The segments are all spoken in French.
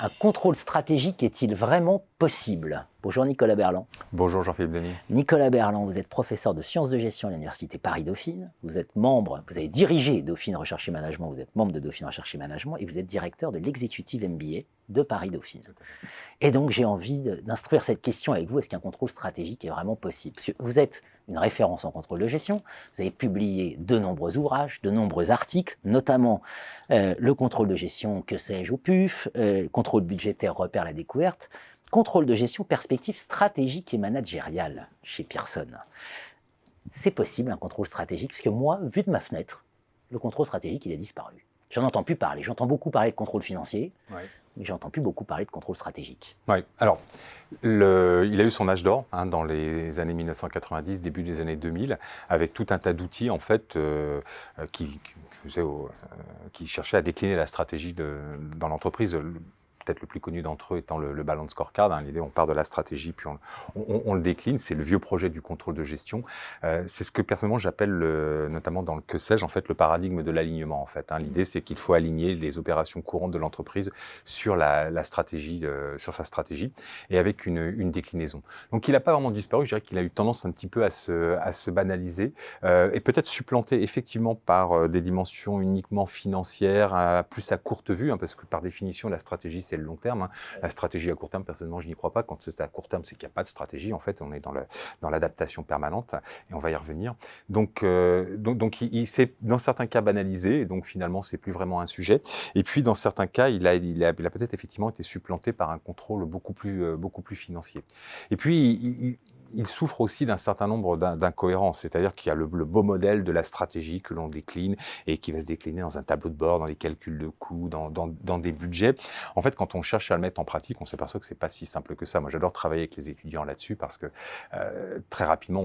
un contrôle stratégique est-il vraiment possible Bonjour Nicolas Berland. Bonjour Jean-Philippe Denis. Nicolas Berland, vous êtes professeur de sciences de gestion à l'Université Paris-Dauphine. Vous êtes membre, vous avez dirigé Dauphine Recherche et Management, vous êtes membre de Dauphine Recherche et Management et vous êtes directeur de l'exécutive MBA de Paris-Dauphine. Et donc j'ai envie d'instruire cette question avec vous, est-ce qu'un contrôle stratégique est vraiment possible? Parce que vous êtes une référence en contrôle de gestion, vous avez publié de nombreux ouvrages, de nombreux articles, notamment euh, le contrôle de gestion, que sais-je, au PUF, euh, contrôle budgétaire, repère la découverte, contrôle de gestion, perspective stratégique et managériale chez Pearson. C'est possible un contrôle stratégique, parce que moi, vu de ma fenêtre, le contrôle stratégique, il a disparu. J'en entends plus parler. J'entends beaucoup parler de contrôle financier, mais j'entends plus beaucoup parler de contrôle stratégique. Oui, alors, le, il a eu son âge d'or hein, dans les années 1990, début des années 2000, avec tout un tas d'outils, en fait, euh, qui, qui, euh, qui, cherchaient à décliner la stratégie de, dans l'entreprise peut-être le plus connu d'entre eux étant le, le balance scorecard. Hein. L'idée, on part de la stratégie, puis on, le décline. C'est le vieux projet du contrôle de gestion. Euh, c'est ce que personnellement j'appelle, notamment dans le que sais-je, en fait, le paradigme de l'alignement. En fait, hein. l'idée, c'est qu'il faut aligner les opérations courantes de l'entreprise sur la, euh, sur sa stratégie, et avec une, déclinaison. Donc, il n'a pas vraiment disparu. Je dirais qu'il a eu tendance un petit peu à se, à se banaliser euh, et peut-être supplanté effectivement par des dimensions uniquement financières, plus à courte vue, hein, parce que par définition, la stratégie, c'est le long terme. Hein. La stratégie à court terme, personnellement, je n'y crois pas. Quand c'est à court terme, c'est qu'il n'y a pas de stratégie. En fait, on est dans, le, dans l'adaptation permanente et on va y revenir. Donc, euh, donc, donc, il, s'est dans certains cas banalisé. Et donc, finalement, c'est plus vraiment un sujet. Et puis, dans certains cas, il a, il a, peut-être effectivement été supplanté par un contrôle beaucoup plus, euh, beaucoup plus financier. Et puis, il, il souffre aussi d'un certain nombre d'incohérences, c'est-à-dire qu'il y a le, beau modèle de la stratégie que l'on décline et qui va se décliner dans un tableau de bord, dans des calculs de coûts, dans, des budgets. En fait, quand on cherche à le mettre en pratique, on s'aperçoit que c'est pas si simple que ça. Moi, j'adore travailler avec les étudiants là-dessus parce que euh, très rapidement,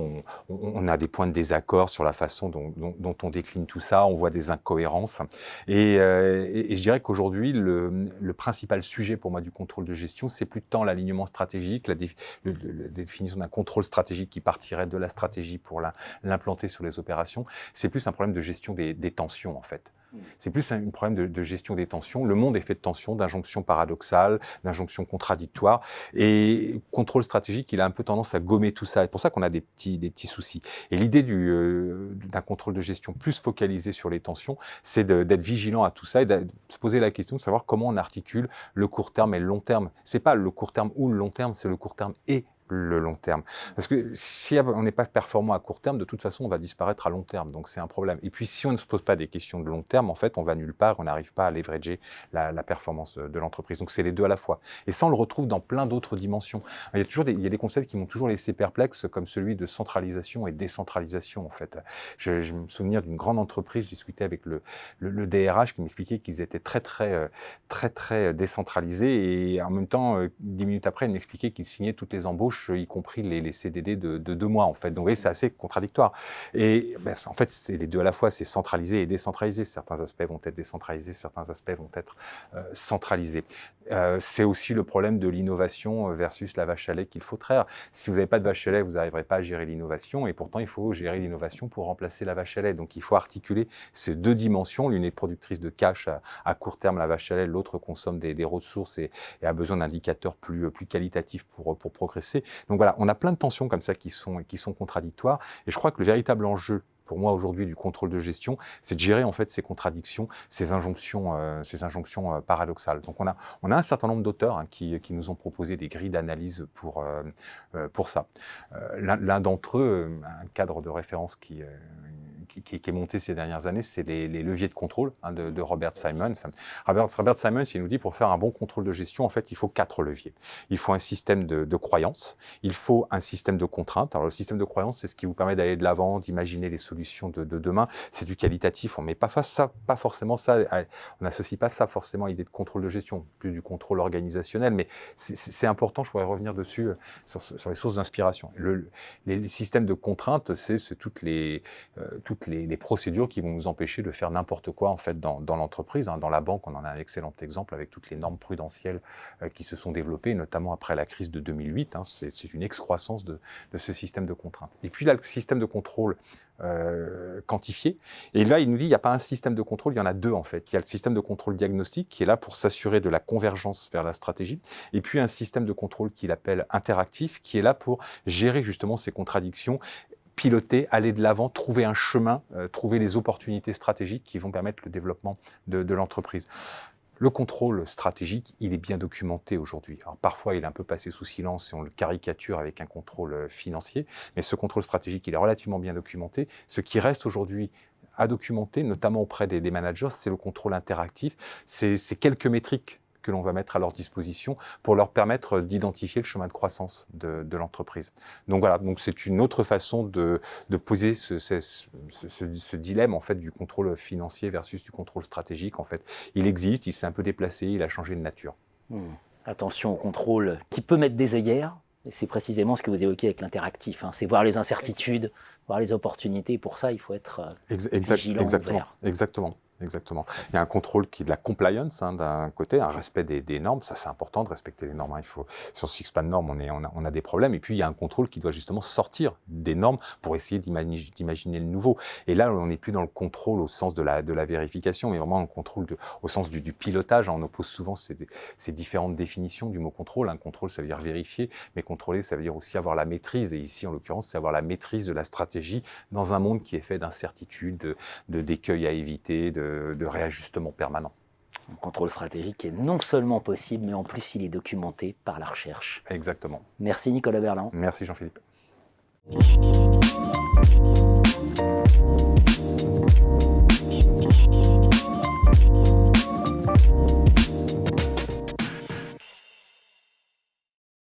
on, a des points de désaccord sur la façon dont, on décline tout ça. On voit des incohérences. Et, euh, je dirais qu'aujourd'hui, le, principal sujet pour moi du contrôle de gestion, c'est plus tant l'alignement stratégique, la définition d'un contrôle stratégique qui partirait de la stratégie pour l'implanter sur les opérations. C'est plus un problème de gestion des, tensions, en fait. Hmm. C'est plus un problème de, gestion des tensions. Le monde est fait de tensions, d'injonctions paradoxales, d'injonctions contradictoires. Et contrôle stratégique, il a un peu tendance à gommer tout ça. C'est pour ça qu'on a des petits, des petits soucis. Et l'idée euh, d'un contrôle de gestion plus focalisé sur les tensions, c'est d'être vigilant à tout ça et de se poser la question de savoir comment on articule le court terme et le long terme. C'est pas le court terme ou le long terme, c'est le court terme et le long terme. Parce que si on n'est pas performant à court terme, de toute façon, on va disparaître à long terme. Donc c'est un problème. Et puis si on ne se pose pas des questions de long terme, en fait, on va nulle part, on n'arrive pas à leverager la, la performance de, l'entreprise. Donc c'est les deux à la fois. Et ça, on le retrouve dans plein d'autres dimensions. Il y a toujours des, il y a des concepts qui m'ont toujours laissé perplexe, comme celui de centralisation et décentralisation, en fait. Je, me souviens d'une grande entreprise, je discutais avec le, le, DRH qui m'expliquait qu'ils étaient très, très, euh, très, très décentralisés. Et en même temps, euh, dix minutes après, il m'expliquait qu'ils signaient toutes les embauches y compris les, CDD de, deux mois, en fait. Donc, vous voyez, c'est assez contradictoire. Et ben, en fait, c'est les deux à la fois, c'est centralisé et décentralisé. Certains aspects vont être décentralisés, certains aspects vont être euh, centralisés. Euh, c'est aussi le problème de l'innovation versus la vache à lait qu'il faut traire. Si vous n'avez pas de vache à lait, vous n'arriverez pas à gérer l'innovation, et pourtant, il faut gérer l'innovation pour remplacer la vache à lait. Donc, il faut articuler ces deux dimensions. L'une est productrice de cash à, court terme, la vache à lait, l'autre consomme des, ressources et, a besoin d'indicateurs plus, qualitatifs pour progresser. Donc voilà, on a plein de tensions comme ça qui sont, qui sont contradictoires. Et je crois que le véritable enjeu pour moi aujourd'hui du contrôle de gestion, c'est de gérer en fait ces contradictions, ces injonctions, euh, ces injonctions euh, paradoxales. Donc on a, on a un certain nombre d'auteurs hein, qui, qui, nous ont proposé des grilles d'analyse pour, euh, pour ça. L'un d'entre eux, un cadre de référence qui, qui, est monté ces dernières années, c'est les, leviers de contrôle hein, de, Robert Simons. Robert, Robert, Simons, il nous dit pour faire un bon contrôle de gestion, en fait, il faut quatre leviers. Il faut un système de, de croyance, il faut un système de contraintes. Alors le système de croyance, c'est ce qui vous permet d'aller de l'avant, d'imaginer les solutions de, demain. C'est du qualitatif. On met pas face ça, pas forcément ça. On n'associe pas ça forcément à l'idée de contrôle de gestion, plus du contrôle organisationnel. Mais c'est important. Je pourrais revenir dessus euh, sur, sur les sources d'inspiration. Le, les, systèmes de contraintes, c'est toutes les euh, toutes toutes les, procédures qui vont nous empêcher de faire n'importe quoi en fait dans, l'entreprise. Hein. Dans la banque, on en a un excellent exemple avec toutes les normes prudentielles euh, qui se sont développées, notamment après la crise de 2008. Hein. C'est une excroissance de, ce système de contraintes. Et puis là, le système de contrôle euh, quantifié. Et là, il nous dit il n'y a pas un système de contrôle, il y en a deux en fait. Il y a le système de contrôle diagnostique qui est là pour s'assurer de la convergence vers la stratégie, et puis un système de contrôle qu'il appelle interactif qui est là pour gérer justement ces contradictions piloter, aller de l'avant, trouver un chemin, euh, trouver les opportunités stratégiques qui vont permettre le développement de l'entreprise. Le contrôle stratégique, il est bien documenté aujourd'hui. parfois, il est un peu passé sous silence et on le caricature avec un contrôle euh, financier, mais ce contrôle stratégique, il est relativement bien documenté. Ce qui reste aujourd'hui à documenter, notamment auprès des managers, c'est le contrôle interactif. C'est quelques métriques que l'on va mettre à leur disposition pour leur permettre d'identifier le chemin de croissance de, l'entreprise. Donc voilà, donc c'est une autre façon de, poser ce, ce, dilemme en fait du contrôle financier versus du contrôle stratégique. En fait, il existe, il s'est un peu déplacé, il a changé de nature. Hmm. Attention au contrôle qui peut mettre des œillères. Et c'est précisément ce que vous évoquez avec l'interactif. Hein. C'est voir les incertitudes, voir les opportunités. Pour ça, il faut être euh, vigilant, exactement, exactement. Exactement. Il y a un contrôle qui est de la compliance hein, d'un côté, un respect des, normes. Ça, c'est important de respecter les normes. Hein. Il faut, si on ne fixe pas de normes, on, est, on, a, des problèmes. Et puis, il y a un contrôle qui doit justement sortir des normes pour essayer d'imaginer le nouveau. Et là, on n'est plus dans le contrôle au sens de la, de la vérification, mais vraiment un contrôle au sens du, pilotage. On oppose souvent ces, ces, différentes définitions du mot contrôle. Un contrôle, ça veut dire vérifier, mais contrôler, ça veut dire aussi avoir la maîtrise. Et ici, en l'occurrence, c'est avoir la maîtrise de la stratégie dans un monde qui est fait d'incertitudes, de d'écueils à éviter, de de, réajustement permanent. Un contrôle stratégique est non seulement possible, mais en plus il est documenté par la recherche. Exactement. Merci Nicolas Berland. Merci Jean-Philippe.